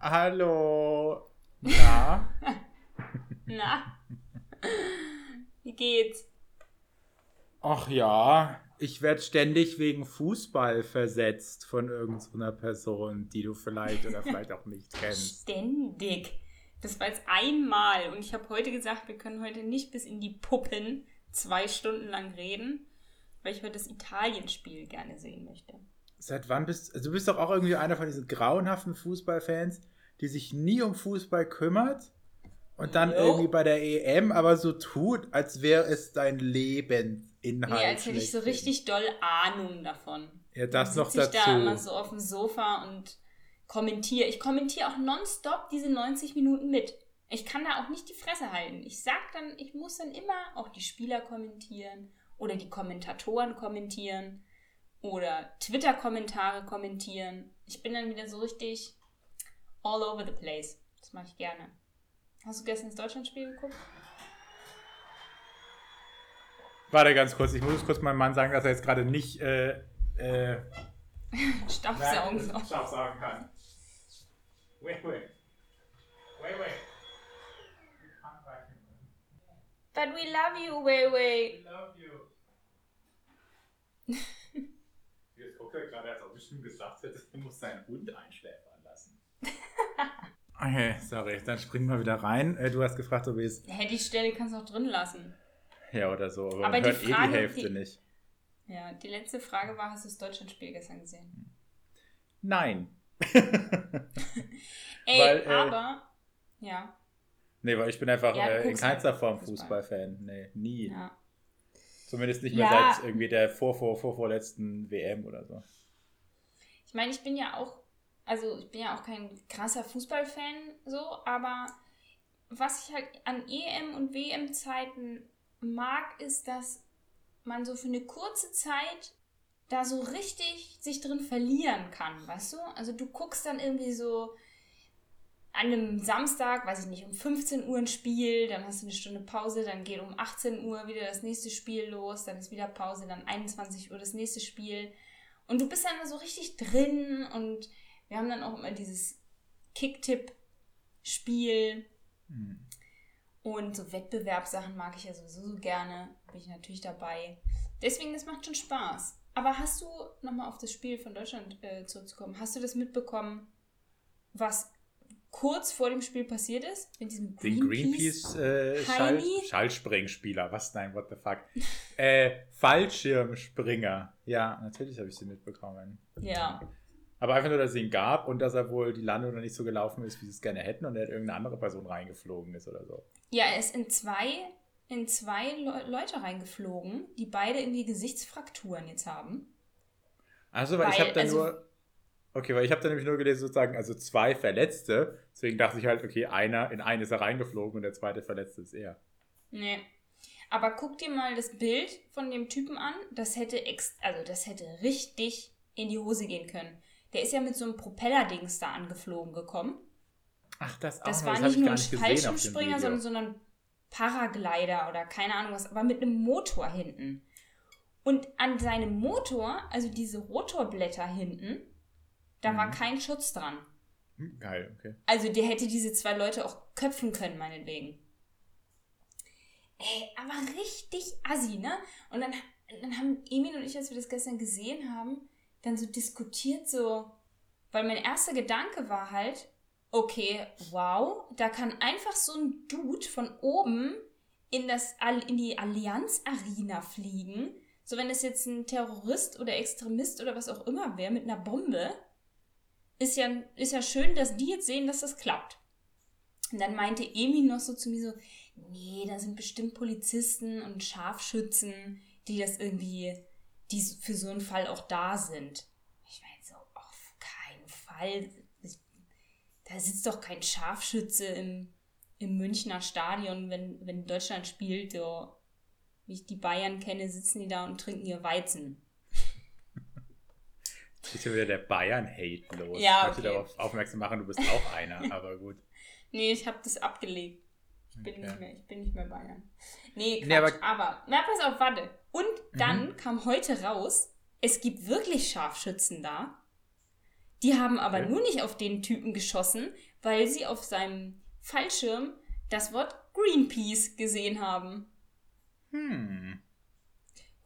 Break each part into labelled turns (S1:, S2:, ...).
S1: Hallo. Na?
S2: Na? Wie geht's?
S1: Ach ja, ich werde ständig wegen Fußball versetzt von irgendeiner Person, die du vielleicht oder vielleicht auch nicht kennst.
S2: Ständig. Das war jetzt einmal und ich habe heute gesagt, wir können heute nicht bis in die Puppen zwei Stunden lang reden, weil ich heute das Italien-Spiel gerne sehen möchte.
S1: Seit wann bist also du bist doch auch irgendwie einer von diesen grauenhaften Fußballfans, die sich nie um Fußball kümmert und dann
S2: Jo.
S1: irgendwie bei der EM aber so tut, als wäre es dein Lebensinhalt.
S2: Nee, als hätte ich so richtig doll Ahnung davon.
S1: Ja, das noch
S2: sitze ich da immer
S1: dazu.
S2: so auf dem Sofa und kommentiere. Ich kommentiere auch nonstop diese 90 Minuten mit. Ich kann da auch nicht die Fresse halten. Ich sag dann, ich muss dann immer auch die Spieler kommentieren oder die Kommentatoren kommentieren oder Twitter-Kommentare kommentieren. Ich bin dann wieder so richtig all over the place. Das mache ich gerne. Hast du gestern das Deutschlandspiel geguckt?
S1: Warte ganz kurz, ich muss kurz meinem Mann sagen, dass er jetzt gerade nicht äh, äh,
S2: Staubsaugen so.
S1: Staub sagen kann. Wait, wait. Wait, wait.
S2: But we love you, Wei Wei.
S1: I love you. Jetzt guckt er gerade, als ob ich ihm gesagt hätte, er muss seinen Hund einschläfern. Okay, sorry, dann springen wir wieder rein. Äh, Du hast gefragt, ob ich es.
S2: Hä, die Stelle kannst du auch drin lassen.
S1: Ja, oder so, aber,
S2: Aber
S1: man
S2: die
S1: hört eh
S2: Frage,
S1: die Hälfte
S2: die-
S1: nicht.
S2: Ja, die letzte Frage war, hast du das Deutschlandspiel gestern gesehen?
S1: Nein.
S2: Ey,
S1: Weil, äh,
S2: aber, ja,
S1: nee, weil ich bin einfach
S2: Ja,
S1: äh, in keinster
S2: halt
S1: Form
S2: Fußball.
S1: Fußballfan. Nee, nie.
S2: ja.
S1: Zumindest nicht mehr
S2: Ja.
S1: seit irgendwie der vor, vor, vor, vorletzten WM oder so.
S2: Ich meine, ich bin ja auch, also ich bin ja auch kein krasser Fußballfan so, aber was ich halt an EM und WM-Zeiten mag, ist, dass man so für eine kurze Zeit da so richtig sich drin verlieren kann, weißt du? Also du guckst dann irgendwie so an einem Samstag, weiß ich nicht, um 15 Uhr ein Spiel, dann hast du eine Stunde Pause, dann geht um 18 Uhr wieder das nächste Spiel los, dann ist wieder Pause, dann 21 Uhr das nächste Spiel. Und du bist dann so richtig drin und wir haben dann auch immer dieses Kicktipp-Spiel
S1: Hm.
S2: und so Wettbewerbssachen mag ich ja sowieso so gerne, bin ich natürlich dabei. Deswegen, das macht schon Spaß. Aber hast du, nochmal auf das Spiel von Deutschland äh, zurückzukommen, hast du das mitbekommen, was kurz vor dem Spiel passiert ist? Mit diesem
S1: Den Greenpeace äh, Schall,
S2: Heini?
S1: Schallspringspieler, was? Nein, what the fuck? äh, Fallschirmspringer. Ja, natürlich habe ich sie mitbekommen.
S2: Ja.
S1: Aber einfach nur, dass es ihn gab und dass er wohl die Landung noch nicht so gelaufen ist, wie sie es gerne hätten und er irgendeine andere Person reingeflogen ist oder so.
S2: Ja, er ist in zwei, in zwei Le Leute reingeflogen, die beide irgendwie Gesichtsfrakturen jetzt haben.
S1: Also, weil ich
S2: Weil,
S1: habe da
S2: also-
S1: nur. Okay, weil ich habe da nämlich nur gelesen, sozusagen, also zwei Verletzte. Deswegen dachte ich halt, okay, einer, in einen ist er reingeflogen und der zweite Verletzte ist er.
S2: Nee. Aber guck dir mal das Bild von dem Typen an. Das hätte ex also das hätte richtig in die Hose gehen können. Der ist ja mit so einem Propellerdings da angeflogen gekommen.
S1: Ach, das auch
S2: Das war
S1: hab
S2: nicht
S1: ich
S2: nur ein Fallschirmspringer, sondern, sondern Paraglider oder keine Ahnung was, aber mit einem Motor hinten. Und an seinem Motor, also diese Rotorblätter hinten, da war
S1: Mhm.
S2: kein Schutz dran.
S1: Hm, Geil, okay.
S2: Also der hätte diese zwei Leute auch köpfen können, meinetwegen. Ey, aber richtig assi, ne? Und dann, dann haben Emil und ich, als wir das gestern gesehen haben, dann so diskutiert, so, weil mein erster Gedanke war halt, okay, wow, da kann einfach so ein Dude von oben in, das, in die Allianz-Arena fliegen. So, wenn es jetzt ein Terrorist oder Extremist oder was auch immer wäre mit einer Bombe, ist ja, ist ja schön, dass die jetzt sehen, dass das klappt. Und dann meinte Emi noch so zu mir so, nee, da sind bestimmt Polizisten und Scharfschützen, die das irgendwie, die für so einen Fall auch da sind. Ich meine so, auf keinen Fall. Da sitzt doch kein Scharfschütze im, im Münchner Stadion, wenn, wenn Deutschland spielt. So, wie ich die Bayern kenne, sitzen die da und trinken ihr Weizen.
S1: Jetzt ist schon wieder der Bayern-Hate los.
S2: Ja,
S1: Ich möchte
S2: okay.
S1: darauf aufmerksam machen, du bist auch einer, aber gut.
S2: Nee, ich habe das abgelegt. Ich bin,
S1: Okay.
S2: nicht mehr, ich bin nicht mehr Bayern. Nee, Quatsch,
S1: Nee, aber-
S2: aber, na, pass auf, warte. Und dann kam heute raus, es gibt wirklich Scharfschützen da, Die haben aber okay. nur nicht auf den Typen geschossen, weil sie auf seinem Fallschirm das Wort Greenpeace gesehen haben. Hm.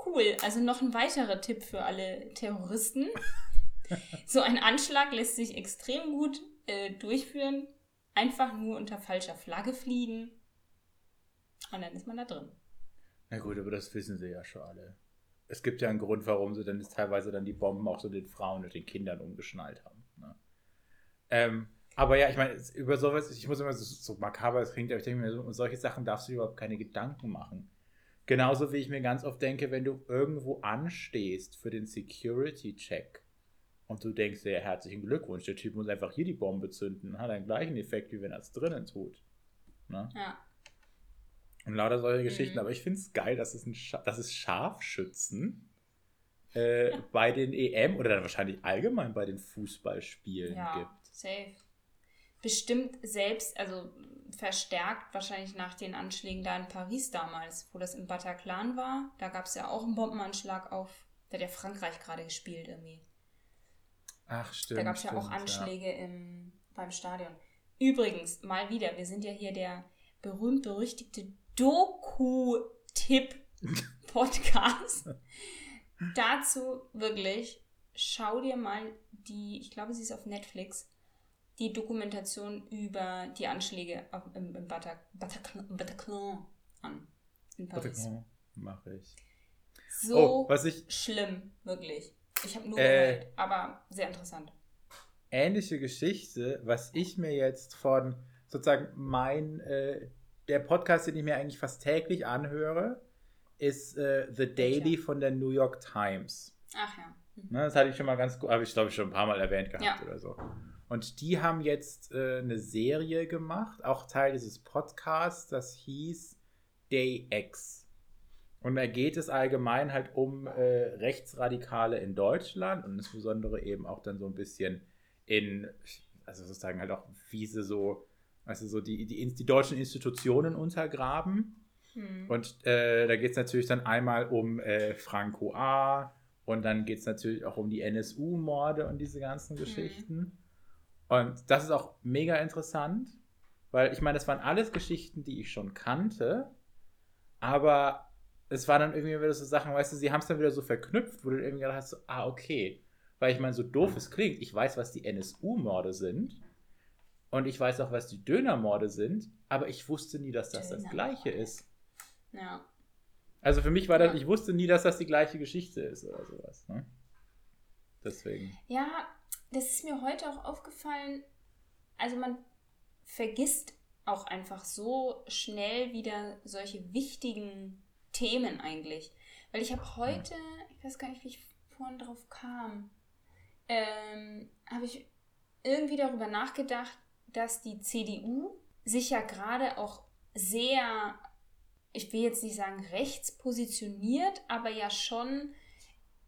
S2: Cool, also noch ein weiterer Tipp für alle Terroristen. so ein Anschlag lässt sich extrem gut äh, durchführen. Einfach nur unter falscher Flagge fliegen. Und dann ist man da drin.
S1: Na gut, aber das wissen sie ja schon alle. Es gibt ja einen Grund, warum sie dann teilweise dann die Bomben auch so den Frauen und den Kindern umgeschnallt haben. Ne? Ähm, aber ja, ich meine, über sowas, ich muss immer so, so makaber es klingt, aber ich denke mir, um solche Sachen darfst du dir überhaupt keine Gedanken machen. Genauso wie ich mir ganz oft denke, wenn du irgendwo anstehst für den Security-Check und du denkst, ja, herzlichen Glückwunsch, der Typ muss einfach hier die Bombe zünden, hat einen gleichen Effekt, wie wenn er es drinnen tut. Ne? Ja. Und lauter solche mhm. Geschichten. Aber ich finde es geil, dass es, ein Scha dass es Scharfschützen äh, bei den EM oder dann wahrscheinlich allgemein bei den Fußballspielen ja, gibt. Safe.
S2: Bestimmt selbst, also verstärkt wahrscheinlich nach den Anschlägen da in Paris damals, wo das im Bataclan war. Da gab es ja auch einen Bombenanschlag auf, da hat ja Frankreich gerade gespielt irgendwie. Ach, stimmt. Da gab es ja auch Anschläge ja. im, beim Stadion. Übrigens, mal wieder, wir sind ja hier der berühmt-berüchtigte Doku-Tipp-Podcast. Dazu wirklich, schau dir mal die, ich glaube, sie ist auf Netflix, die Dokumentation über die Anschläge im, im Bataclan, an. In Paris. Bataclan mache ich. So oh, was ich, schlimm, wirklich. Ich habe nur äh, gehört, aber sehr interessant.
S1: Ähnliche Geschichte, was ich mir jetzt von sozusagen mein, äh, der Podcast, den ich mir eigentlich fast täglich anhöre, ist äh, The Daily von der New York Times. Ach ja. Mhm. Ne, das hatte ich schon mal ganz gut, habe ich glaube ich schon ein paar Mal erwähnt gehabt ja. oder so. Und die haben jetzt äh, eine Serie gemacht, auch Teil dieses Podcasts, das hieß Day X. Und da geht es allgemein halt um äh, Rechtsradikale in Deutschland und insbesondere eben auch dann so ein bisschen in, also sozusagen halt auch, wie sie so, also so die, die, die deutschen Institutionen untergraben. Hm. Und äh, da geht es natürlich dann einmal um äh, Franco A. Und dann geht es natürlich auch um die NSU-Morde und diese ganzen hm. Geschichten. Und das ist auch mega interessant, weil ich meine, das waren alles Geschichten, die ich schon kannte, aber es waren dann irgendwie wieder so Sachen, weißt du, sie haben es dann wieder so verknüpft, wo du irgendwie gedacht hast, so, ah, okay. Weil ich meine, so doof es klingt, ich weiß, was die NSU-Morde sind und ich weiß auch, was die Dönermorde sind, aber ich wusste nie, dass das das Gleiche ist. Ja. Also für mich war das, ja. ich wusste nie, dass das die gleiche Geschichte ist oder sowas. Ne? Deswegen.
S2: Ja, das ist mir heute auch aufgefallen. Also man vergisst auch einfach so schnell wieder solche wichtigen Themen eigentlich. Weil ich habe heute, ich weiß gar nicht, wie ich vorhin drauf kam, ähm, habe ich irgendwie darüber nachgedacht, dass die CDU sich ja gerade auch sehr, ich will jetzt nicht sagen rechts positioniert, aber ja schon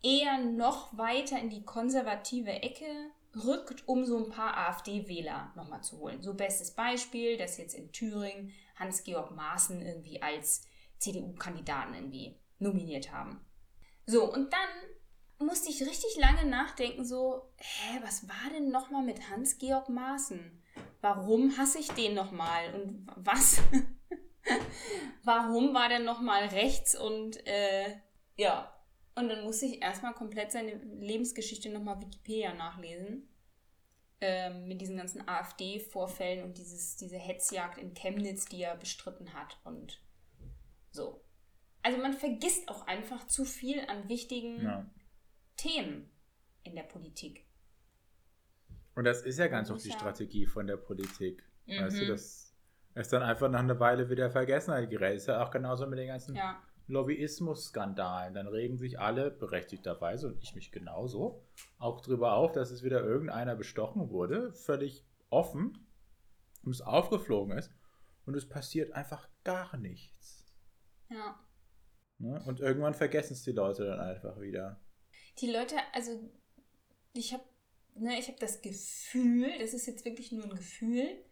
S2: eher noch weiter in die konservative Ecke rückt, um so ein paar AfD-Wähler nochmal zu holen. So bestes Beispiel, dass jetzt in Thüringen Hans-Georg Maaßen irgendwie als CDU-Kandidaten irgendwie nominiert haben. So, und dann musste ich richtig lange nachdenken, so, hä, was war denn nochmal mit Hans-Georg Maaßen? Warum hasse ich den nochmal? Und was? Warum war der nochmal rechts und äh, ja, und dann musste ich erstmal komplett seine Lebensgeschichte nochmal Wikipedia nachlesen. Ähm, mit diesen ganzen AfD-Vorfällen und dieses, diese Hetzjagd in Chemnitz, die er bestritten hat. Und so. Also man vergisst auch einfach zu viel an wichtigen ja. Themen in der Politik.
S1: Und das ist ja ganz oft die Strategie von der Politik. Mhm. Weißt du, mhm. das ist dann einfach nach einer Weile wieder Vergessenheit gerät. Ist ja auch genauso mit den ganzen ja. Lobbyismus-Skandalen. Dann regen sich alle berechtigterweise, und ich mich genauso, auch darüber auf, dass es wieder irgendeiner bestochen wurde, völlig offen, und es aufgeflogen ist. Und es passiert einfach gar nichts. Ja. Ne? Und irgendwann vergessen es die Leute dann einfach wieder.
S2: Die Leute, also ich habe ne, ich das Gefühl, das ist jetzt wirklich nur ein Gefühl,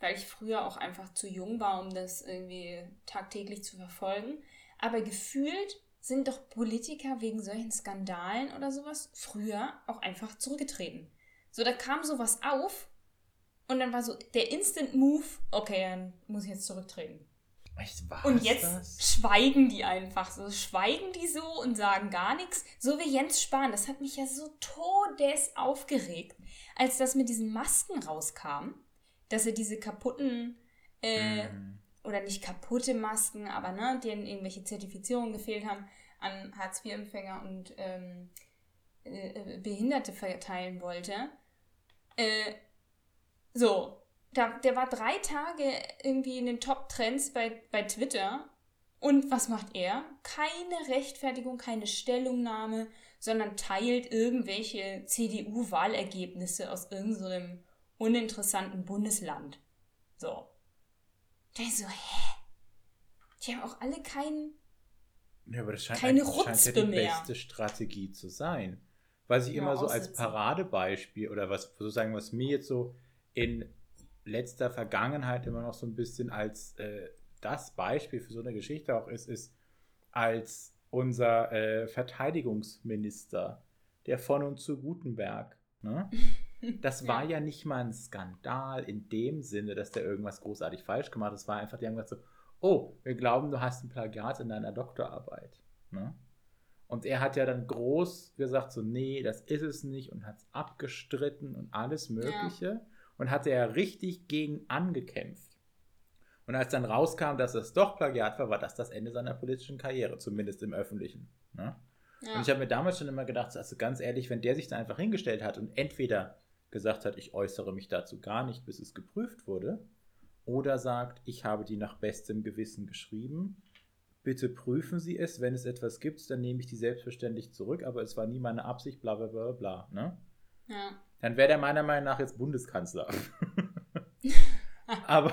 S2: weil ich früher auch einfach zu jung war, um das irgendwie tagtäglich zu verfolgen. Aber gefühlt sind doch Politiker wegen solchen Skandalen oder sowas früher auch einfach zurückgetreten. So, da kam sowas auf und dann war so der Instant Move, okay, dann muss ich jetzt zurücktreten.
S1: Echt, war's
S2: Und jetzt
S1: das?
S2: schweigen die einfach so. Schweigen die so und sagen gar nichts. So wie Jens Spahn. Das hat mich ja so todes aufgeregt, als das mit diesen Masken rauskam, dass er diese kaputten, äh,
S1: Mhm.
S2: oder nicht kaputte Masken, aber ne, denen irgendwelche Zertifizierungen gefehlt haben, an Hartz-IV-Empfänger und ähm, äh, äh, Behinderte verteilen wollte. Äh, so, da, der war drei Tage irgendwie in den Top-Trends bei, bei Twitter. Und was macht er? Keine Rechtfertigung, keine Stellungnahme, sondern teilt irgendwelche CDU-Wahlergebnisse aus irgendeinem uninteressanten Bundesland. So. Da ich so, hä? Die haben auch alle keinen.
S1: Ja, aber das scheint,
S2: Keine
S1: eigentlich- scheint ja die
S2: mehr.
S1: beste Strategie zu sein. Was ich
S2: Ja,
S1: immer so als
S2: aussitzen.
S1: Paradebeispiel oder was sozusagen, was mir jetzt so in letzter Vergangenheit immer noch so ein bisschen als äh, das Beispiel für so eine Geschichte auch ist, ist als unser äh, Verteidigungsminister, der von und zu Gutenberg. Ne? Das war ja nicht mal ein Skandal in dem Sinne, dass der irgendwas großartig falsch gemacht hat. Es war einfach, die haben gesagt so, oh, wir glauben, du hast ein Plagiat in deiner Doktorarbeit. Ne? Und er hat ja dann groß gesagt, so, nee, das ist es nicht und hat es abgestritten und alles Mögliche und hatte ja richtig gegen angekämpft. Und als dann rauskam, dass es doch Plagiat war, war das das Ende seiner politischen Karriere, zumindest im Öffentlichen. Ne?
S2: Ja.
S1: Und ich habe mir damals schon immer gedacht, also ganz ehrlich, wenn der sich da einfach hingestellt hat und entweder gesagt hat, ich äußere mich dazu gar nicht, bis es geprüft wurde, oder sagt, ich habe die nach bestem Gewissen geschrieben, bitte prüfen Sie es, wenn es etwas gibt, dann nehme ich die selbstverständlich zurück, aber es war nie meine Absicht, bla bla bla bla. Ne?
S2: ja.
S1: Dann wäre der meiner Meinung nach jetzt Bundeskanzler. aber,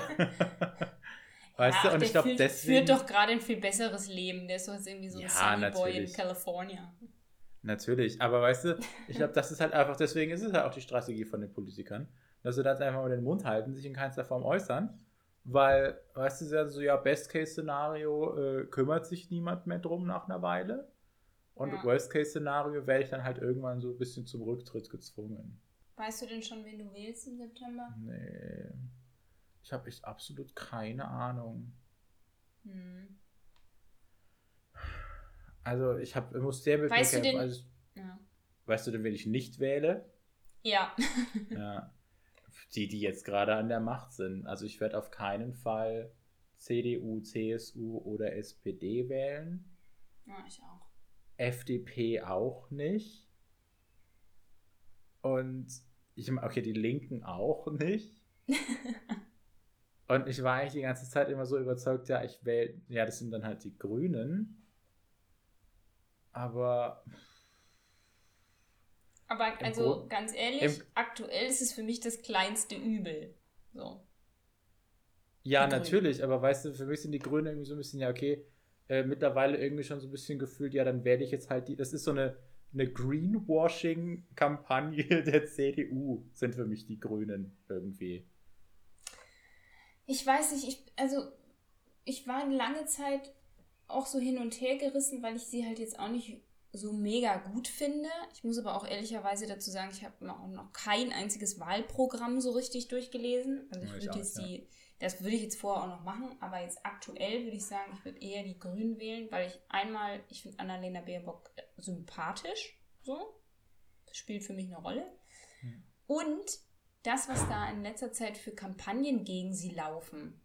S1: weißt
S2: Ach,
S1: du, und ich glaube, deswegen.
S2: führt doch gerade ein viel besseres Leben. Der ist jetzt irgendwie so ein
S1: Ja,
S2: Sunny Boy in. California.
S1: Natürlich, aber weißt du, ich glaube, das ist halt einfach, deswegen ist es halt auch die Strategie von den Politikern, dass sie das einfach mal den Mund halten, sich in keinster Form äußern, weil, weißt du, sagen so, ja, Best-Case-Szenario äh, kümmert sich niemand mehr drum nach einer Weile und
S2: Ja.
S1: Worst-Case-Szenario werde ich dann halt irgendwann so ein bisschen zum Rücktritt gezwungen.
S2: Weißt du denn schon, wen du wählst im September?
S1: Nee, ich habe echt absolut keine Ahnung.
S2: Hm.
S1: Also, ich habe, muss sehr mit
S2: Weißt du
S1: kämpfen.
S2: den-
S1: Also,
S2: Ja.
S1: weißt du denn, wen ich nicht wähle?
S2: ja.
S1: Ja. Die, die jetzt gerade an der Macht sind. Also ich werde auf keinen Fall CDU, CSU oder SPD wählen.
S2: ja, ich auch.
S1: FDP auch nicht. Und ich okay, die Linken auch nicht. Und ich war eigentlich die ganze Zeit immer so überzeugt, ja, ich wähle, ja, das sind dann halt die Grünen. Aber
S2: Aber also ganz ehrlich, aktuell ist es für mich das kleinste Übel. So.
S1: Ja,
S2: Die Grünen.
S1: natürlich, aber weißt du, für mich sind die Grünen irgendwie so ein bisschen, ja, okay, äh, mittlerweile irgendwie schon so ein bisschen gefühlt, ja, dann wähle ich jetzt halt die, das ist so eine, eine Greenwashing-Kampagne der CDU, sind für mich die Grünen irgendwie.
S2: Ich weiß nicht, ich, also ich war eine lange Zeit auch so hin und her gerissen, weil ich sie halt jetzt auch nicht so mega gut finde. Ich muss aber auch ehrlicherweise dazu sagen, ich habe auch noch kein einziges Wahlprogramm so richtig durchgelesen. Also ich würde jetzt die, das würde ich jetzt vorher auch noch machen, aber jetzt aktuell würde ich sagen, ich würde eher die Grünen wählen, weil ich einmal, ich finde Annalena Baerbock äh, sympathisch, so. Das spielt für mich eine Rolle.
S1: Hm.
S2: Und das, was da in letzter Zeit für Kampagnen gegen sie laufen,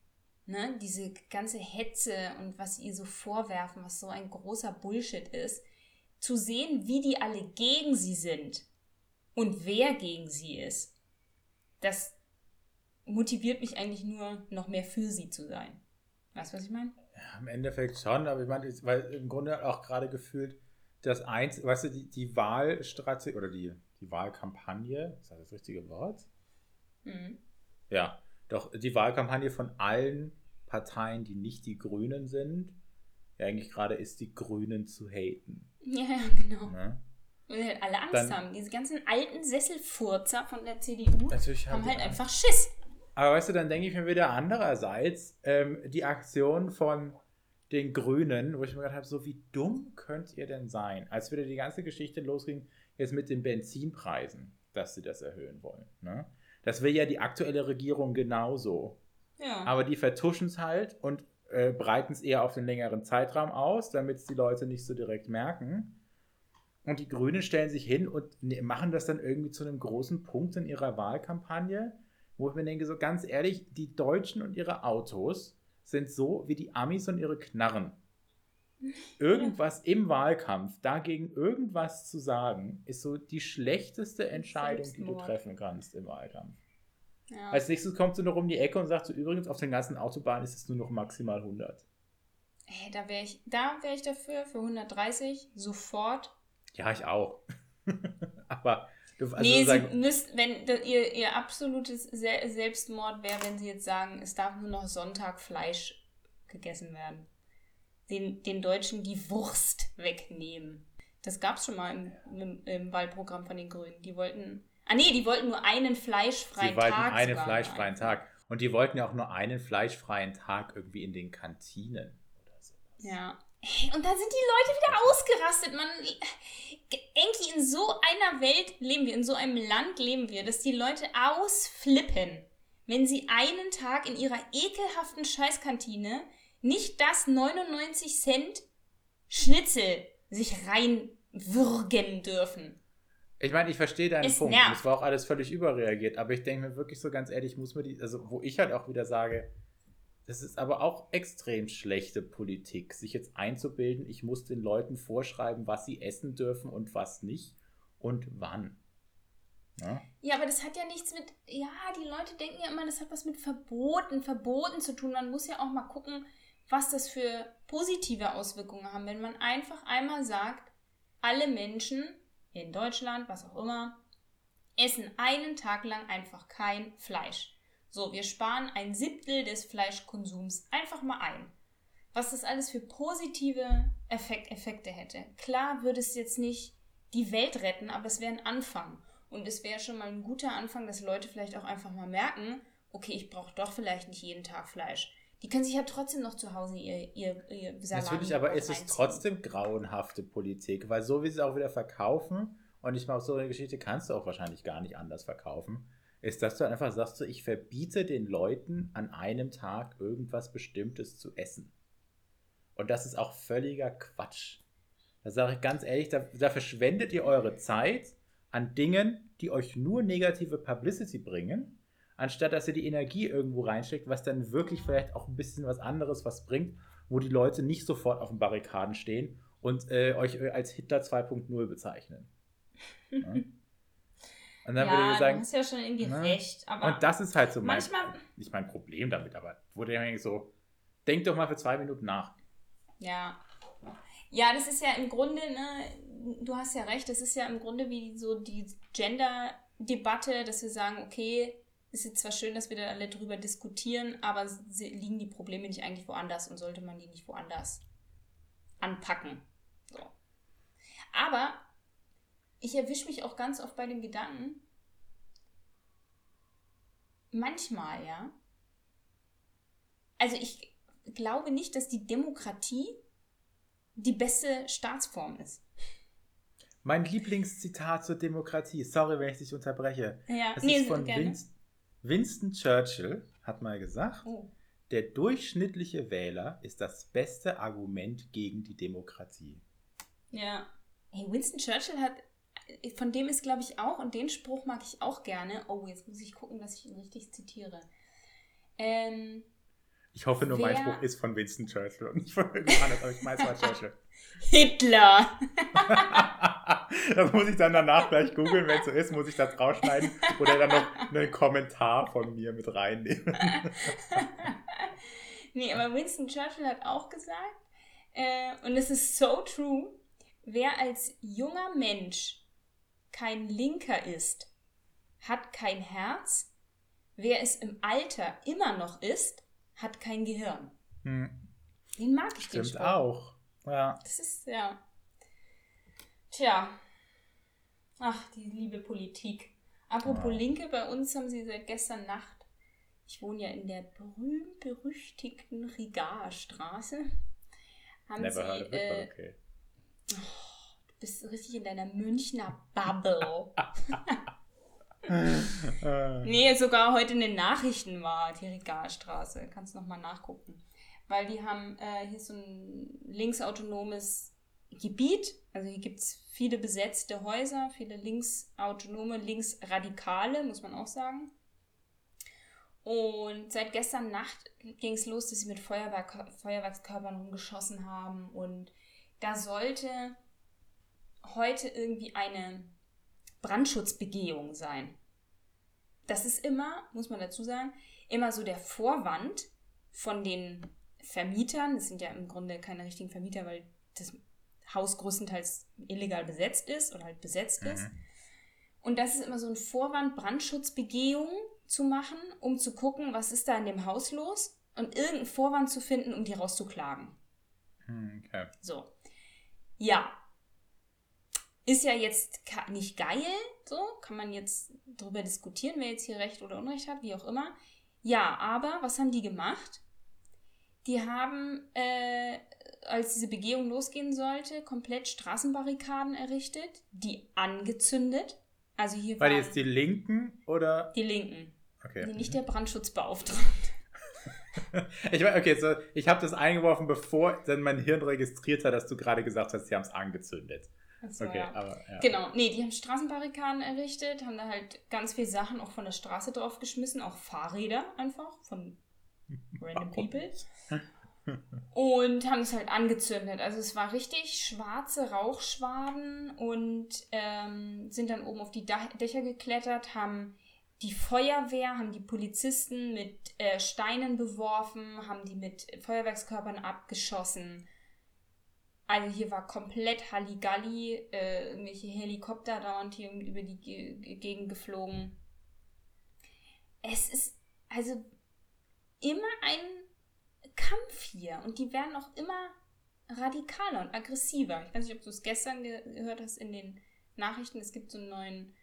S2: ne, diese ganze Hetze und was ihr so vorwerfen, was so ein großer Bullshit ist, zu sehen, wie die alle gegen sie sind und wer gegen sie ist, das motiviert mich eigentlich nur, noch mehr für sie zu sein. Weißt du, was ich meine?
S1: Ja, im Endeffekt schon, aber ich meine, weil im Grunde auch gerade gefühlt, das eins, weißt du, die, die Wahlstrategie oder die, die Wahlkampagne, ist das das richtige Wort?
S2: Mhm.
S1: Ja, doch die Wahlkampagne von allen Parteien, die nicht die Grünen sind, ja eigentlich gerade ist, die Grünen zu haten.
S2: Ja, ja, genau.
S1: Ne?
S2: Und halt alle Angst
S1: Dann-
S2: haben. Diese ganzen alten Sesselfurzer von der CDU haben
S1: die
S2: halt
S1: Angst.
S2: einfach Schiss.
S1: Aber weißt du, dann denke ich mir wieder andererseits, ähm, die Aktion von den Grünen, wo ich mir gedacht habe, so wie dumm könnt ihr denn sein? Als wieder die ganze Geschichte losging, jetzt mit den Benzinpreisen. dass sie das erhöhen wollen. Ne? Das will ja die aktuelle Regierung genauso.
S2: Ja.
S1: Aber die vertuschen es halt und äh, breiten es eher auf den längeren Zeitraum aus, damit es die Leute nicht so direkt merken. Und die Grünen stellen sich hin und ne- machen das dann irgendwie zu einem großen Punkt in ihrer Wahlkampagne, wo ich mir denke, so ganz ehrlich, die Deutschen und ihre Autos sind so wie die Amis und ihre Knarren. Irgendwas im Wahlkampf, dagegen irgendwas zu sagen, ist so die schlechteste Entscheidung, die du treffen kannst im Wahlkampf.
S2: ja.
S1: Als nächstes kommt sie noch um die Ecke und sagt so, übrigens, auf den ganzen Autobahnen ist es nur noch maximal 100.
S2: Hey, da wäre ich, da wäre ich dafür, für 130, sofort.
S1: Ja, ich auch. Aber du also
S2: nee, sie
S1: sagen,
S2: müsst, wenn ihr, ihr absolutes Se Selbstmord wäre, wenn sie jetzt sagen, es darf nur noch Sonntag Fleisch gegessen werden. Den, den Deutschen die Wurst wegnehmen. Das gab es schon mal im, im, im Wahlprogramm von den Grünen. Die wollten. Ah nee, die wollten nur einen fleischfreien
S1: sie wollten
S2: Tag.
S1: einen fleischfreien. Tag. Und die wollten ja auch nur einen fleischfreien Tag irgendwie in den Kantinen oder so.
S2: Ja. Und da sind die Leute wieder ausgerastet. Man, irgendwie in so einer Welt leben wir, in so einem Land leben wir, dass die Leute ausflippen, wenn sie einen Tag in ihrer ekelhaften Scheißkantine nicht das 99 Cent Schnitzel sich reinwürgen dürfen.
S1: Ich meine, ich verstehe deinen
S2: Es
S1: Punkt.
S2: nervt.
S1: Es war auch alles völlig überreagiert. Aber ich denke mir wirklich so ganz ehrlich, muss mir die, also wo ich halt auch wieder sage, das ist aber auch extrem schlechte Politik, sich jetzt einzubilden, ich muss den Leuten vorschreiben, was sie essen dürfen und was nicht und wann. Ja?
S2: Ja, aber das hat ja nichts mit. Ja, die Leute denken ja immer, das hat was mit Verboten, Verboten zu tun. Man muss ja auch mal gucken, was das für positive Auswirkungen haben. Wenn man einfach einmal sagt, alle Menschen in Deutschland, was auch immer, essen einen Tag lang einfach kein Fleisch. So, wir sparen ein Siebtel des Fleischkonsums einfach mal ein. Was das alles für positive Effek Effekte hätte. Klar würde es jetzt nicht die Welt retten, aber es wäre ein Anfang. Und es wäre schon mal ein guter Anfang, dass Leute vielleicht auch einfach mal merken, okay, ich brauche doch vielleicht nicht jeden Tag Fleisch. Die können sich ja trotzdem noch zu Hause ihr, ihr, ihr Salat
S1: Natürlich, aber ist es
S2: reinziehen.
S1: trotzdem grauenhafte Politik, weil so wie sie es auch wieder verkaufen, und ich meine, so eine Geschichte kannst du auch wahrscheinlich gar nicht anders verkaufen, ist, dass du einfach sagst, so, ich verbiete den Leuten an einem Tag irgendwas Bestimmtes zu essen. Und das ist auch völliger Quatsch. Da sage ich ganz ehrlich, da, da verschwendet ihr eure Zeit an Dingen, die euch nur negative Publicity bringen, anstatt dass ihr die Energie irgendwo reinsteckt, was dann wirklich vielleicht auch ein bisschen was anderes was bringt, wo die Leute nicht sofort auf den Barrikaden stehen und äh, euch äh, als Hitler 2.0 bezeichnen. Ja? Und dann
S2: ja,
S1: würde ich
S2: du
S1: sagen,
S2: hast ja schon irgendwie
S1: ne?
S2: recht. Aber
S1: und das ist halt so mein,
S2: manchmal,
S1: nicht mein Problem damit, aber wurde ja so, denk doch mal für zwei Minuten nach.
S2: Ja. Ja, das ist ja im Grunde, ne, du hast ja recht, das ist ja im Grunde wie so die Gender-Debatte, dass wir sagen, okay, ist jetzt zwar schön, dass wir da alle drüber diskutieren, aber liegen die Probleme nicht eigentlich woanders und sollte man die nicht woanders anpacken. So. Aber ich erwische mich auch ganz oft bei dem Gedanken, manchmal, ja. Also ich glaube nicht, dass die Demokratie die beste Staatsform ist.
S1: Mein Lieblingszitat zur Demokratie, sorry, wenn ich dich unterbreche.
S2: Ja,
S1: Das
S2: nee,
S1: ist von. Winston, Winston Churchill, hat mal gesagt,
S2: Oh.
S1: der durchschnittliche Wähler ist das beste Argument gegen die Demokratie.
S2: Ja. Hey, Winston Churchill hat, von dem ist, glaube ich, auch, und den Spruch mag ich auch gerne. Oh, jetzt muss ich gucken, dass ich ihn richtig zitiere. Ähm,
S1: Ich hoffe nur, mein
S2: Wer-
S1: Spruch ist von Winston Churchill und nicht von irgendjemand aber ich meine, es war Churchill.
S2: Hitler!
S1: das muss ich dann danach gleich googeln, wenn es so ist, muss ich das rausschneiden oder dann noch einen Kommentar von mir mit reinnehmen.
S2: nee, aber Winston Churchill hat auch gesagt, äh, und es ist so true, wer als junger Mensch kein Linker ist, hat kein Herz. Wer es im Alter immer noch ist, hat kein Gehirn.
S1: Hm,
S2: Den mag ich den
S1: stimmt
S2: Spruch.
S1: auch. Ja.
S2: Das ist, ja. Tja. Ach, die liebe Politik. Apropos
S1: Ja.
S2: Linke, bei uns haben sie seit gestern Nacht, ich wohne ja in der berühmt-berüchtigten Rigaerstraße, haben
S1: Never
S2: sie,
S1: heard of it,
S2: äh,
S1: okay.
S2: Du bist richtig in deiner Münchner Bubble. nee, sogar heute in den Nachrichten war die Regalstraße. Kannst noch mal nachgucken. Weil die haben äh, hier so ein linksautonomes Gebiet. Also hier gibt es viele besetzte Häuser, viele linksautonome, linksradikale, muss man auch sagen. Und seit gestern Nacht ging es los, dass sie mit Feuerwerk Feuerwerkskörpern rumgeschossen haben. Und da sollte heute irgendwie eine Brandschutzbegehung sein. Das ist immer, muss man dazu sagen, immer so der Vorwand von den Vermietern. Das sind ja im Grunde keine richtigen Vermieter, weil das Haus größtenteils illegal besetzt ist oder halt besetzt mhm. ist. Und das ist immer so ein Vorwand, Brandschutzbegehungen zu machen, um zu gucken, was ist da in dem Haus los und irgendeinen Vorwand zu finden, um die rauszuklagen.
S1: Hm, okay.
S2: So. Ja. Ist ja jetzt nicht geil, so kann man jetzt darüber diskutieren, wer jetzt hier Recht oder Unrecht hat, wie auch immer. Ja, aber was haben die gemacht? Die haben äh, als diese Begehung losgehen sollte, komplett Straßenbarrikaden errichtet, die angezündet. Also hier
S1: War die jetzt die Linken oder?
S2: Die Linken.
S1: Okay.
S2: Nicht der Brandschutzbeauftragte.
S1: ich meine, okay, so, ich habe das eingeworfen, bevor dann mein Hirn registriert hat, dass du gerade gesagt hast, sie haben es angezündet.
S2: So, okay, ja. Aber, ja. Genau, nee, die haben Straßenbarrikaden errichtet, haben da halt ganz viele Sachen auch von der Straße drauf geschmissen, auch Fahrräder einfach von random people und haben es halt angezündet. Also es war richtig schwarze Rauchschwaden und ähm, sind dann oben auf die Dächer geklettert, haben die Feuerwehr, haben die Polizisten mit äh, Steinen beworfen, haben die mit Feuerwerkskörpern abgeschossen. Also hier war komplett Halligalli, äh, irgendwelche Helikopter dauernd hier über die G Gegend geflogen. Es ist also immer ein Kampf hier und die werden auch immer radikaler und aggressiver. Ich weiß nicht, ob du es gestern ge gehört hast in den Nachrichten. Es gibt so einen neuen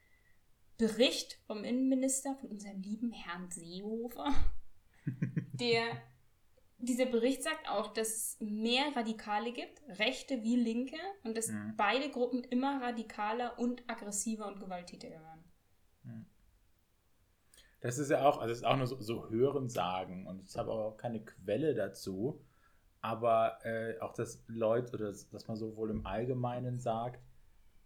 S2: Bericht vom Innenminister, von unserem lieben Herrn Seehofer. Der, dieser Bericht sagt auch, dass es mehr Radikale gibt, Rechte wie Linke, und dass mhm. beide Gruppen immer radikaler und aggressiver und gewalttätiger werden. Mhm.
S1: Das ist ja auch, also es ist auch nur so, so Hörensagen und ich habe auch keine Quelle dazu. Aber äh, auch, dass Leute, oder dass man so wohl im Allgemeinen sagt,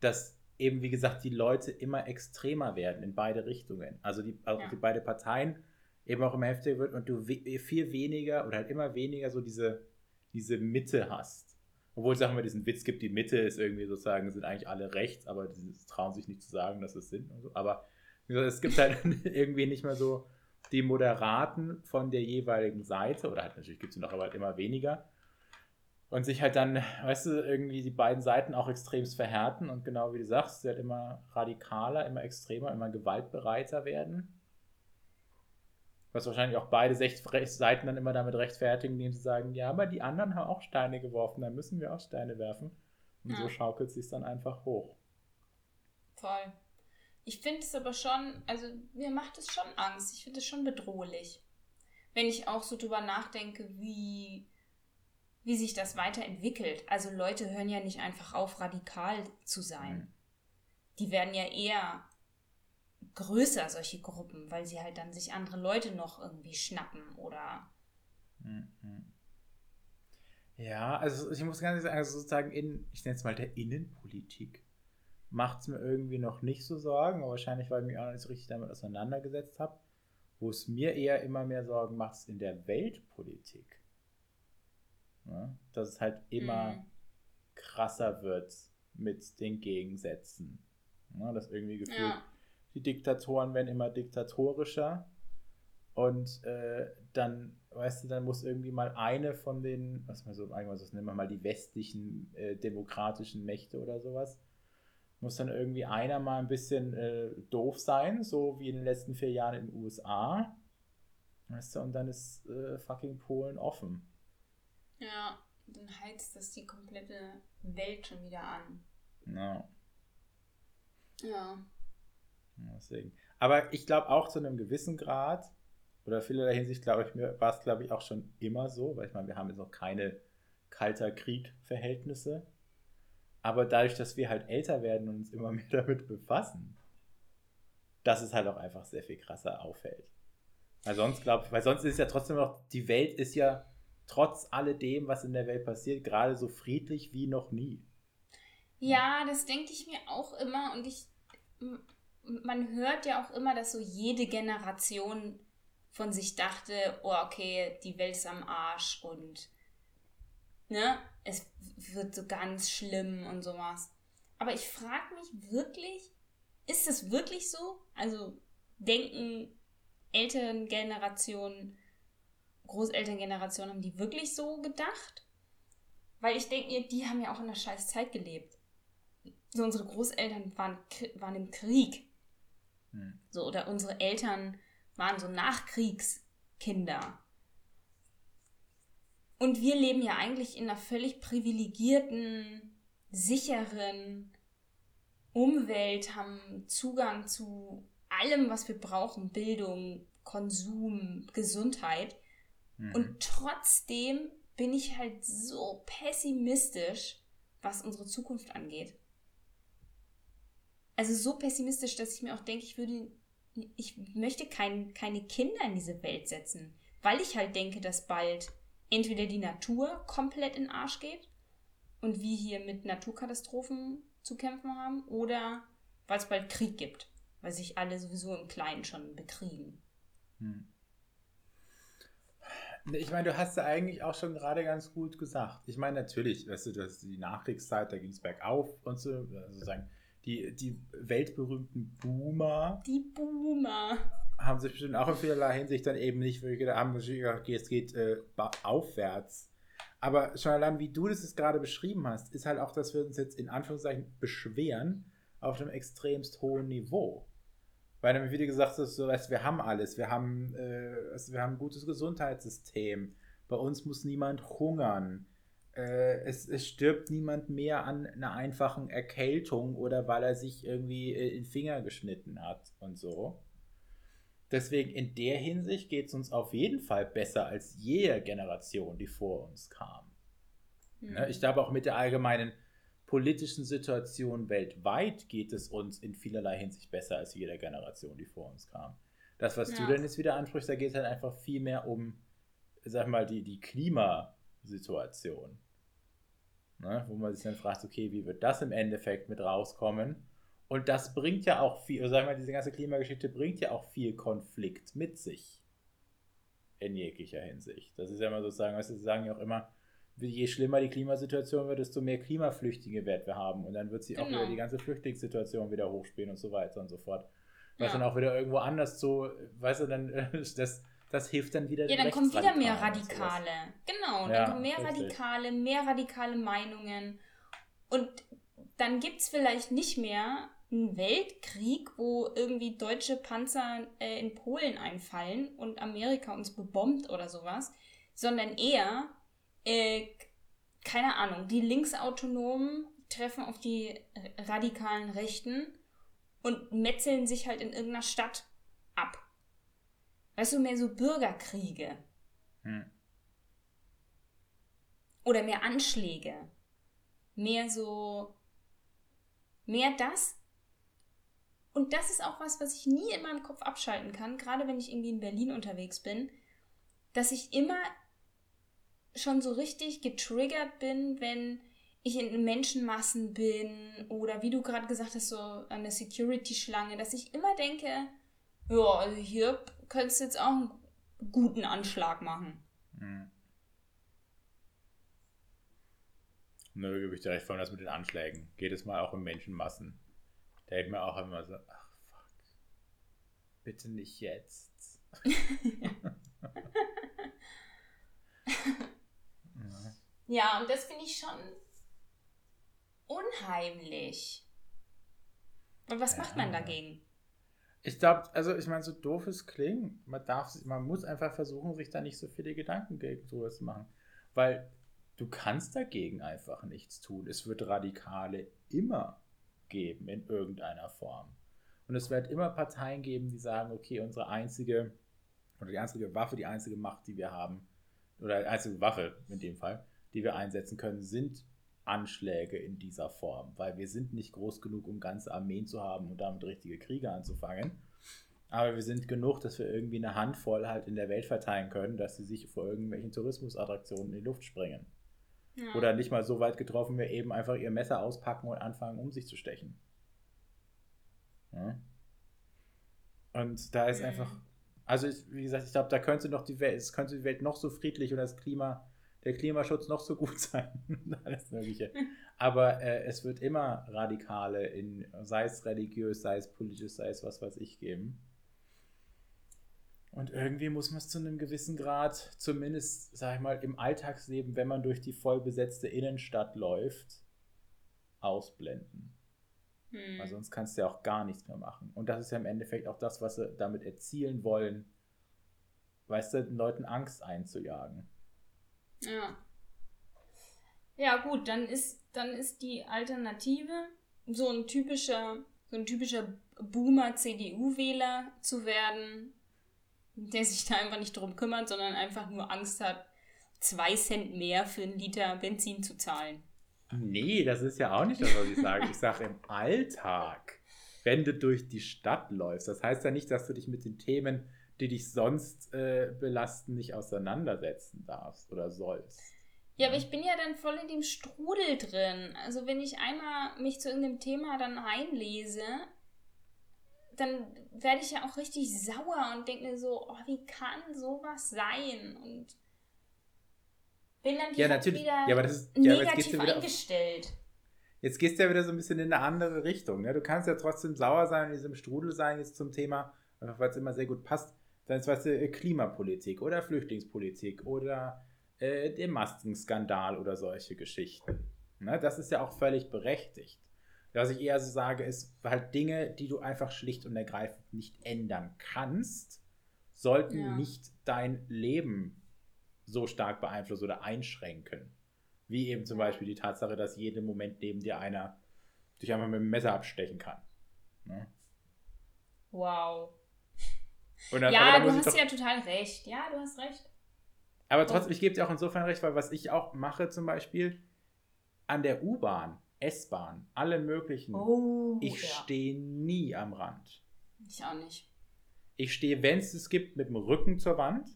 S1: dass eben, wie gesagt, die Leute immer extremer werden in beide Richtungen. Also die, also ja. die beide Parteien eben auch immer heftiger wird und du viel weniger oder halt immer weniger so diese, diese Mitte hast. Obwohl, sagen wir, diesen Witz gibt, die Mitte ist irgendwie sozusagen, sind eigentlich alle rechts, aber sie trauen sich nicht zu sagen, dass es sind und so. Aber es gibt halt irgendwie nicht mehr so die Moderaten von der jeweiligen Seite, oder halt natürlich gibt es noch, aber halt immer weniger. Und sich halt dann, weißt du, irgendwie die beiden Seiten auch extremst verhärten und genau wie du sagst, sie halt immer radikaler, immer extremer, immer gewaltbereiter werden. Was wahrscheinlich auch beide Seiten dann immer damit rechtfertigen, indem sie sagen, ja, aber die anderen haben auch Steine geworfen, dann müssen wir auch Steine werfen. Und ja. so schaukelt es sich dann einfach hoch.
S2: Voll. Ich finde es aber schon, also mir macht es schon Angst. Ich finde es schon bedrohlich. Wenn ich auch so drüber nachdenke, wie, wie sich das weiterentwickelt. Also Leute hören ja nicht einfach auf, radikal zu sein. Mhm. Die werden ja eher größer, solche Gruppen, weil sie halt dann sich andere Leute noch irgendwie schnappen oder.
S1: Mhm. Ja, also ich muss ganz ehrlich sagen, also sozusagen in, ich nenne es mal der Innenpolitik macht es mir irgendwie noch nicht so Sorgen, aber wahrscheinlich, weil ich mich auch noch nicht so richtig damit auseinandergesetzt habe. Wo es mir eher immer mehr Sorgen macht, ist in der Weltpolitik. Ja, dass es halt immer mhm. krasser wird mit den Gegensätzen. Ja, dass irgendwie gefühlt, ja. Die Diktatoren werden immer diktatorischer. Und äh, dann, weißt du, dann muss irgendwie mal eine von den, was man so, irgendwas nennen wir mal die westlichen äh, demokratischen Mächte oder sowas, muss dann irgendwie einer mal ein bisschen äh, doof sein, so wie in den letzten vier Jahren in den USA. Weißt du, und dann ist äh, fucking Polen offen.
S2: Ja, dann heizt das die komplette Welt schon wieder an.
S1: Ja.
S2: Ja.
S1: Deswegen. Aber ich glaube auch zu einem gewissen Grad, oder vielerlei Hinsicht, glaube ich, war es, glaube ich, auch schon immer so, weil ich meine, wir haben jetzt noch keine kalter Krieg-Verhältnisse. Aber dadurch, dass wir halt älter werden und uns immer mehr damit befassen, dass es halt auch einfach sehr viel krasser auffällt. Weil sonst glaube weil sonst ist ja trotzdem noch, die Welt ist ja trotz alledem, was in der Welt passiert, gerade so friedlich wie noch nie.
S2: Ja, das denke ich mir auch immer und ich, man hört ja auch immer, dass so jede Generation von sich dachte, oh okay, die Welt ist am Arsch und ne, es wird so ganz schlimm und sowas. Aber ich frage mich wirklich, ist es wirklich so? Also denken älteren Generationen, Großelterngenerationen, haben die wirklich so gedacht? Weil ich denke mir, die haben ja auch in der scheiß Zeit gelebt. So, unsere Großeltern waren, waren im Krieg. Hm. So, oder unsere Eltern waren so Nachkriegskinder. Und wir leben ja eigentlich in einer völlig privilegierten, sicheren Umwelt, haben Zugang zu allem, was wir brauchen, Bildung, Konsum, Gesundheit. Mhm. Und trotzdem bin ich halt so pessimistisch, was unsere Zukunft angeht. Also so pessimistisch, dass ich mir auch denke, ich würde, ich möchte kein, keine Kinder in diese Welt setzen, weil ich halt denke, dass bald entweder die Natur komplett in den Arsch geht und wir hier mit Naturkatastrophen zu kämpfen haben oder weil es bald Krieg gibt weil sich alle sowieso im Kleinen schon bekriegen. Hm.
S1: Ich meine, du hast ja eigentlich auch schon gerade ganz gut gesagt. Ich meine, natürlich, weißt du, das die Nachkriegszeit, da ging es bergauf und so, also sagen, die, die weltberühmten Boomer.
S2: Die Boomer.
S1: Haben sich bestimmt auch in vielerlei Hinsicht dann eben nicht wirklich gedacht, haben gesagt, okay, es geht äh, aufwärts. Aber schon allein, wie du das jetzt gerade beschrieben hast, ist halt auch, dass wir uns jetzt in Anführungszeichen beschweren auf einem extremst hohen Niveau. Weil dann, wie du gesagt hast, so, weißt, wir haben alles. Wir haben, äh, also wir haben ein gutes Gesundheitssystem. Bei uns muss niemand hungern. Äh, es, es, stirbt niemand mehr an einer einfachen Erkältung oder weil er sich irgendwie äh, in den Finger geschnitten hat und so. Deswegen in der Hinsicht geht es uns auf jeden Fall besser als jede Generation, die vor uns kam. Mhm. Ich glaube auch mit der allgemeinen politischen Situation weltweit geht es uns in vielerlei Hinsicht besser als jeder Generation, die vor uns kam. Das, was ja. du denn jetzt wieder ansprichst, da geht es halt einfach viel mehr um, sag mal, die, die Klimasituation. Ne? Wo man sich dann fragt, okay, wie wird das im Endeffekt mit rauskommen? Und das bringt ja auch viel, sagen wir, diese ganze Klimageschichte bringt ja auch viel Konflikt mit sich. In jeglicher Hinsicht. Das ist ja immer sozusagen, was sie sagen ja auch immer, je schlimmer die Klimasituation wird, desto mehr Klimaflüchtlinge werden wir haben. Und dann wird sie genau. auch wieder die ganze Flüchtlingssituation wieder hochspielen und so weiter und so fort. Was ja. dann auch wieder irgendwo anders so, weißt du, dann das, das hilft dann wieder.
S2: Ja, dann kommen wieder mehr Radikale. Genau, dann ja, kommen mehr richtig. Radikale, mehr radikale Meinungen. Und dann gibt es vielleicht nicht mehr einen Weltkrieg, wo irgendwie deutsche Panzer äh, in Polen einfallen und Amerika uns bebombt oder sowas, sondern eher äh, keine Ahnung, die Linksautonomen treffen auf die radikalen Rechten und metzeln sich halt in irgendeiner Stadt. Weißt du, mehr so Bürgerkriege. Hm. Oder mehr Anschläge. Mehr so. Mehr das. Und das ist auch was, was ich nie in meinem Kopf abschalten kann, gerade wenn ich irgendwie in Berlin unterwegs bin, dass ich immer schon so richtig getriggert bin, wenn ich in Menschenmassen bin oder wie du gerade gesagt hast, so an der Security-Schlange, dass ich immer denke, ja, also hier könntest du jetzt auch einen guten Anschlag machen. Mhm.
S1: Nö, gebe ich dir recht, vor allem das mit den Anschlägen. Geht es mal auch in Menschenmassen. Da hält mir auch immer so, ach fuck, bitte nicht jetzt.
S2: Ja, und das finde ich schon unheimlich. Und was ja. macht man dagegen?
S1: Ich glaube, also ich meine, so doof es klingt, man darf, man muss einfach versuchen, sich da nicht so viele Gedanken sowas zu machen. Weil du kannst dagegen einfach nichts tun. Es wird Radikale immer geben in irgendeiner Form. Und es wird immer Parteien geben, die sagen, okay, unsere einzige oder die einzige Waffe, die einzige Macht, die wir haben, oder die einzige Waffe in dem Fall, die wir einsetzen können, sind Anschläge in dieser Form, weil wir sind nicht groß genug, um ganze Armeen zu haben und damit richtige Kriege anzufangen. Aber wir sind genug, dass wir irgendwie eine Handvoll halt in der Welt verteilen können, dass sie sich vor irgendwelchen Tourismusattraktionen in die Luft springen. Ja. Oder nicht mal so weit getroffen, wir eben einfach ihr Messer auspacken und anfangen, um sich zu stechen. Ja. Und da ist mhm. einfach, also ich, wie gesagt, ich glaube, da könnte noch die Welt, es könnte die Welt noch so friedlich und das Klima, der Klimaschutz noch so gut sein. Alles Mögliche. Aber äh, es wird immer Radikale in, sei es religiös, sei es politisch, sei es was weiß ich geben. Und irgendwie muss man es zu einem gewissen Grad, zumindest, sag ich mal, im Alltagsleben, wenn man durch die vollbesetzte Innenstadt läuft, ausblenden. Hm. Weil sonst kannst du ja auch gar nichts mehr machen. Und das ist ja im Endeffekt auch das, was sie damit erzielen wollen, weißt du, den Leuten Angst einzujagen.
S2: Ja. Ja, gut, dann ist, dann ist die Alternative, so ein typischer, so ein typischer Boomer-CDU-Wähler zu werden, der sich da einfach nicht drum kümmert, sondern einfach nur Angst hat, zwei Cent mehr für einen Liter Benzin zu zahlen.
S1: Nee, das ist ja auch nicht das, was ich sage. Ich sage im Alltag, wenn du durch die Stadt läufst. Das heißt ja nicht, dass du dich mit den Themen, die dich sonst äh, belasten, nicht auseinandersetzen darfst oder sollst.
S2: Ja, aber ich bin ja dann voll in dem Strudel drin. Also wenn ich einmal mich zu irgendeinem Thema dann einlese, dann werde ich ja auch richtig sauer und denke mir so, oh, wie kann sowas sein? Und bin dann ja, natürlich. wieder ja, aber das ist, ja, negativ
S1: jetzt eingestellt. Auf, jetzt gehst du ja wieder so ein bisschen in eine andere Richtung. Ne? Du kannst ja trotzdem sauer sein in diesem Strudel sein jetzt zum Thema, weil es immer sehr gut passt. Dann ist was äh, Klimapolitik oder Flüchtlingspolitik oder äh, der Maskenskandal oder solche Geschichten. Ne? Das ist ja auch völlig berechtigt. Was ich eher so sage, ist halt Dinge, die du einfach schlicht und ergreifend nicht ändern kannst, sollten ja. nicht dein Leben so stark beeinflussen oder einschränken. Wie eben zum Beispiel die Tatsache, dass jeden Moment neben dir einer dich einfach mit dem Messer abstechen kann. Ne?
S2: Wow. Dann, ja, du hast doch, ja total recht. Ja, du hast recht.
S1: Aber trotzdem, ich gebe dir auch insofern recht, weil was ich auch mache zum Beispiel an der U-Bahn, S-Bahn, alle möglichen. Oh, ich ja. stehe nie am Rand.
S2: Ich auch nicht.
S1: Ich stehe, wenn es es gibt, mit dem Rücken zur Wand.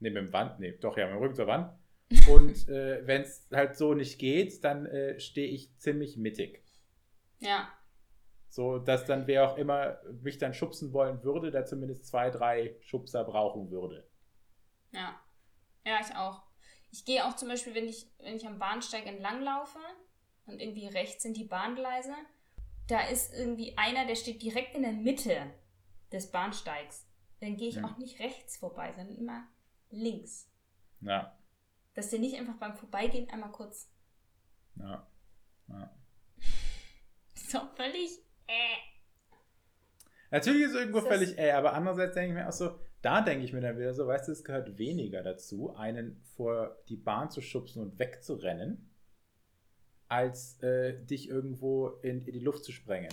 S1: Ne, mit dem Wand, ne, doch ja, mit dem Rücken zur Wand. Und äh, wenn es halt so nicht geht, dann äh, stehe ich ziemlich mittig.
S2: Ja.
S1: So, dass dann wer auch immer mich dann schubsen wollen würde, der zumindest zwei, drei Schubser brauchen würde.
S2: Ja. Ja, ich auch. Ich gehe auch zum Beispiel, wenn ich, wenn ich am Bahnsteig entlang laufe und irgendwie rechts sind die Bahngleise, da ist irgendwie einer, der steht direkt in der Mitte des Bahnsteigs. Dann gehe ich ja. auch nicht rechts vorbei, sondern immer links.
S1: Ja.
S2: Dass der nicht einfach beim Vorbeigehen einmal kurz.
S1: Ja. Ja.
S2: so völlig äh.
S1: Natürlich ist es irgendwo ist völlig äh, aber andererseits denke ich mir auch so, da denke ich mir dann wieder so, weißt du, es gehört weniger dazu, einen vor die Bahn zu schubsen und wegzurennen, als äh, dich irgendwo in, in, die Luft zu sprengen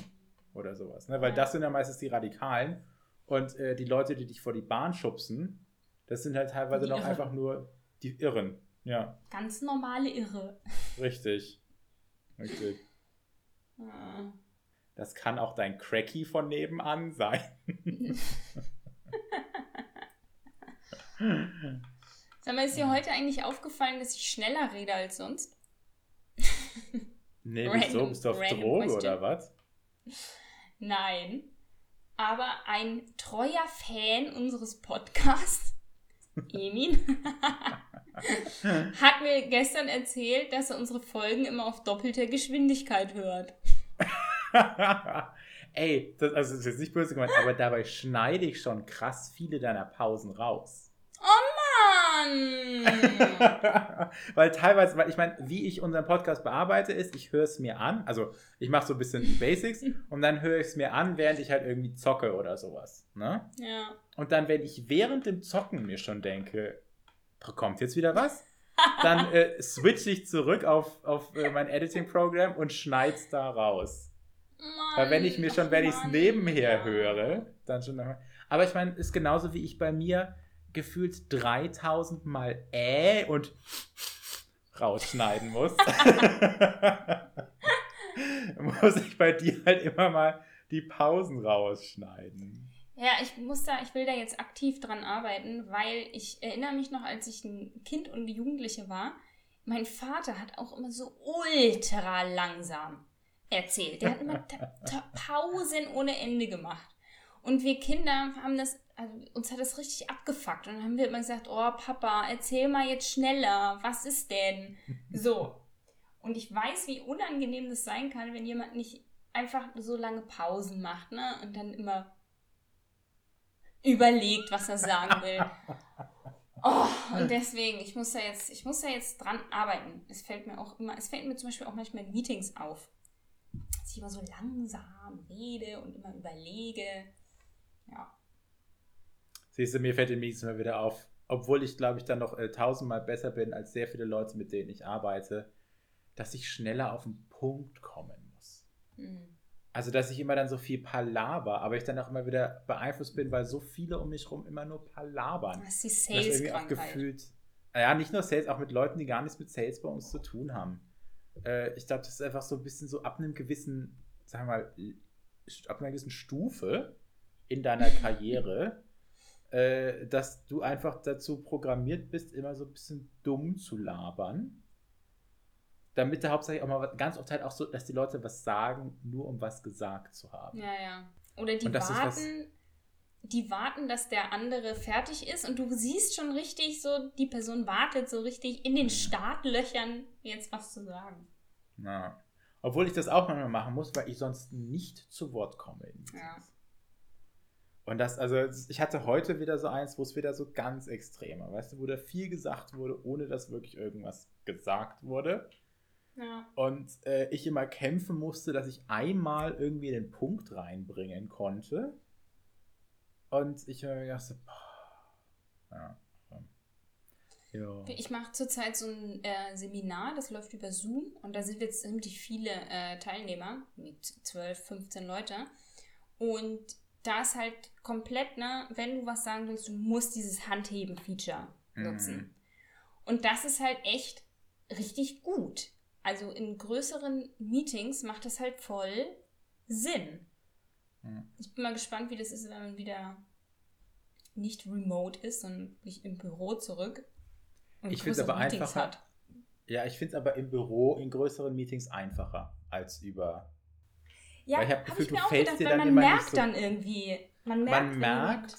S1: oder sowas. Ne? Weil ja. das sind ja meistens die Radikalen und äh, die Leute, die dich vor die Bahn schubsen, das sind halt teilweise die noch Irre. einfach nur die Irren. Ja.
S2: Ganz normale Irre.
S1: Richtig. Richtig. Ah. Das kann auch dein Cracky von nebenan sein.
S2: Sag mal, ist dir heute eigentlich aufgefallen, dass ich schneller rede als sonst?
S1: nee, wieso? Bist du auf Droge oder was?
S2: Nein. Aber ein treuer Fan unseres Podcasts, Emin, hat mir gestern erzählt, dass er unsere Folgen immer auf doppelter Geschwindigkeit hört.
S1: Ey, das, also das ist jetzt nicht böse gemeint, aber dabei schneide ich schon krass viele deiner Pausen raus.
S2: Oh Mann!
S1: weil teilweise, weil ich meine, wie ich unseren Podcast bearbeite, ist, ich höre es mir an, also ich mache so ein bisschen die Basics und dann höre ich es mir an, während ich halt irgendwie zocke oder sowas. Ne?
S2: Ja.
S1: Und dann, wenn ich während dem Zocken mir schon denke, kommt jetzt wieder was? dann äh, switch ich zurück auf, auf äh, mein Editing-Programm und schneide es da raus. Weil wenn ich mir schon, wenn ich es nebenher höre, dann schon. Aber ich meine, ist genauso wie ich bei mir gefühlt 3000 Mal äh und rausschneiden muss. muss ich bei dir halt immer mal die Pausen rausschneiden.
S2: Ja, ich muss da, ich will da jetzt aktiv dran arbeiten, weil ich erinnere mich noch, als ich ein Kind und Jugendliche war, mein Vater hat auch immer so ultra langsam erzählt. Der hat immer Pausen ohne Ende gemacht. Und wir Kinder haben das, also uns hat das richtig abgefuckt. Und dann haben wir immer gesagt, oh Papa, erzähl mal jetzt schneller, was ist denn? So. Und ich weiß, wie unangenehm das sein kann, wenn jemand nicht einfach so lange Pausen macht, ne? Und dann immer überlegt, was er sagen will. Oh, und deswegen, ich muss da jetzt, ich muss da jetzt dran arbeiten. Es fällt mir auch immer, es fällt mir zum Beispiel auch manchmal in Meetings auf, dass ich immer so langsam rede und immer überlege. Ja.
S1: Siehst du, mir fällt in Meetings immer wieder auf, obwohl ich, glaube ich, dann noch äh, tausendmal besser bin als sehr viele Leute, mit denen ich arbeite, dass ich schneller auf den Punkt kommen muss. Mhm. Also, dass ich immer dann so viel palaver, aber ich dann auch immer wieder beeinflusst bin, weil so viele um mich herum immer nur palabern.
S2: Das ist die Sales-Krankheit.
S1: ja, nicht nur Sales, auch mit Leuten, die gar nichts mit Sales bei uns zu tun haben. Äh, ich glaube, das ist einfach so ein bisschen so ab einem gewissen, sagen wir mal, ab einer gewissen Stufe in deiner Karriere, äh, dass du einfach dazu programmiert bist, immer so ein bisschen dumm zu labern damit da hauptsächlich auch mal ganz oft halt auch so, dass die Leute was sagen, nur um was gesagt zu haben.
S2: Ja, ja. Oder die warten, die warten, dass der andere fertig ist und du siehst schon richtig so, die Person wartet so richtig in den. Startlöchern, jetzt was zu sagen.
S1: Na. Obwohl ich das auch manchmal machen muss, weil ich sonst nicht zu Wort komme.
S2: Ja.
S1: Und das, also ich hatte heute wieder so eins, wo es wieder so ganz extrem war, weißt du, wo da viel gesagt wurde, ohne dass wirklich irgendwas gesagt wurde.
S2: Ja.
S1: Und äh, ich immer kämpfen musste, dass ich einmal irgendwie den Punkt reinbringen konnte. Und ich habe mir gedacht, so, ja.
S2: Ja. Ich mache zurzeit so ein äh, Seminar, das läuft über Zoom und da sind jetzt ziemlich viele äh, Teilnehmer, mit 12, 15 Leute. Und da ist halt komplett, ne, wenn du was sagen willst, du musst dieses Handheben-Feature nutzen. Mhm. Und das ist halt echt richtig gut. Also in größeren Meetings macht das halt voll Sinn. Mhm. Ich bin mal gespannt, wie das ist, wenn man wieder nicht remote ist, sondern wirklich im Büro zurück.
S1: Und ich finde es aber Meetings einfacher. Hat. Ja, ich finde es aber im Büro in größeren Meetings einfacher als über.
S2: Ja, habe hab ich mir auch gedacht, weil man merkt so, dann irgendwie. Man merkt,
S1: man merkt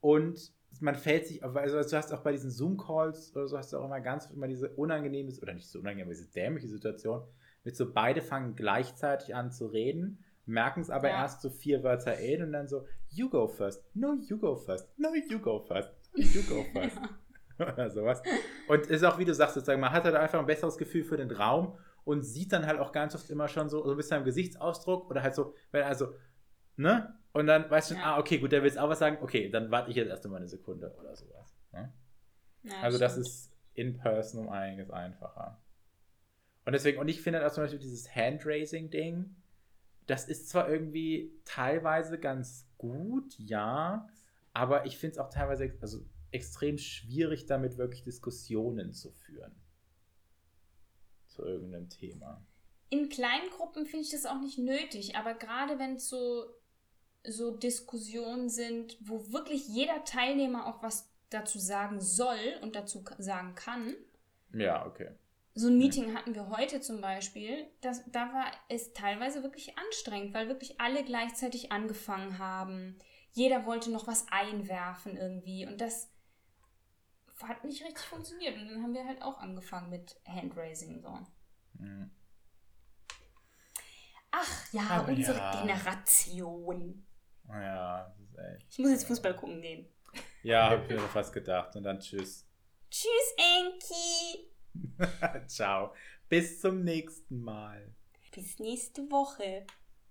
S1: und man fällt sich, also du hast auch bei diesen Zoom-Calls oder so hast du auch immer ganz immer diese unangenehme, oder nicht so unangenehme, diese dämliche Situation, mit so beide fangen gleichzeitig an zu reden, merken es aber ja. erst so vier Wörter in und dann so, you go first, no, you go first, no, you go first, you go first. oder sowas. Und ist auch, wie du sagst, sozusagen, man hat halt einfach ein besseres Gefühl für den Raum und sieht dann halt auch ganz oft immer schon so, so ein bisschen am Gesichtsausdruck oder halt so, wenn also, ne? Und dann weißt du, ja. ah, okay, gut, der will jetzt auch was sagen. Okay, dann warte ich jetzt erst mal eine Sekunde oder sowas. Ne? Ja, also, stimmt. das ist in person um einiges einfacher. Und deswegen, und ich finde auch zum Beispiel dieses Handraising-Ding, das ist zwar irgendwie teilweise ganz gut, ja, aber ich finde es auch teilweise also extrem schwierig, damit wirklich Diskussionen zu führen. Zu irgendeinem Thema.
S2: In kleinen Gruppen finde ich das auch nicht nötig, aber gerade wenn es so so Diskussionen sind, wo wirklich jeder Teilnehmer auch was dazu sagen soll und dazu sagen kann.
S1: Ja, okay.
S2: So ein Meeting hatten wir heute zum Beispiel. Das, da war es teilweise wirklich anstrengend, weil wirklich alle gleichzeitig angefangen haben. Jeder wollte noch was einwerfen irgendwie. Und das hat nicht richtig funktioniert. Und dann haben wir halt auch angefangen mit Handraising. So. Mhm. Ach ja, Aber unsere ja. Generation.
S1: Ja, das ist echt.
S2: Ich muss jetzt Fußball gucken gehen.
S1: Ja, hab ich mir fast gedacht. Und dann tschüss.
S2: Tschüss, Enki.
S1: Ciao. Bis zum nächsten Mal.
S2: Bis nächste Woche.